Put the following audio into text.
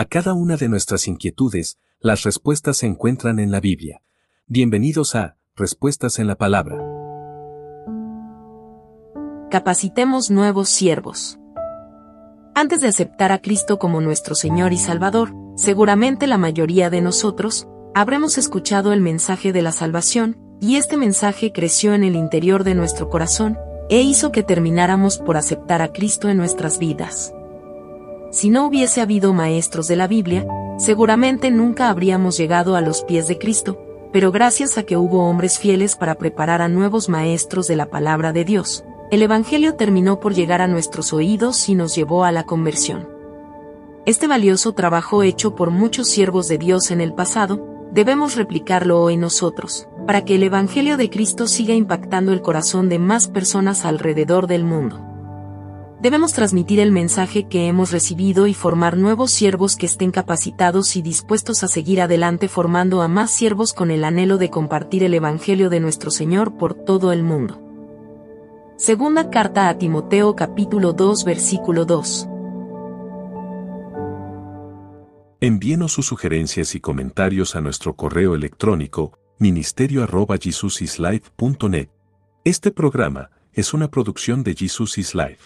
A cada una de nuestras inquietudes, las respuestas se encuentran en la Biblia. Bienvenidos a Respuestas en la Palabra. Capacitemos nuevos siervos. Antes de aceptar a Cristo como nuestro Señor y Salvador, seguramente la mayoría de nosotros, habremos escuchado el mensaje de la salvación, y este mensaje creció en el interior de nuestro corazón, e hizo que termináramos por aceptar a Cristo en nuestras vidas. Si no hubiese habido maestros de la Biblia, seguramente nunca habríamos llegado a los pies de Cristo, pero gracias a que hubo hombres fieles para preparar a nuevos maestros de la palabra de Dios, el Evangelio terminó por llegar a nuestros oídos y nos llevó a la conversión. Este valioso trabajo hecho por muchos siervos de Dios en el pasado, debemos replicarlo hoy nosotros, para que el Evangelio de Cristo siga impactando el corazón de más personas alrededor del mundo. Debemos transmitir el mensaje que hemos recibido y formar nuevos siervos que estén capacitados y dispuestos a seguir adelante formando a más siervos con el anhelo de compartir el Evangelio de nuestro Señor por todo el mundo. Segunda carta a Timoteo capítulo 2 versículo 2. Envíenos sus sugerencias y comentarios a nuestro correo electrónico ministerio.jesusislife.net. Este programa es una producción de Jesus is Life.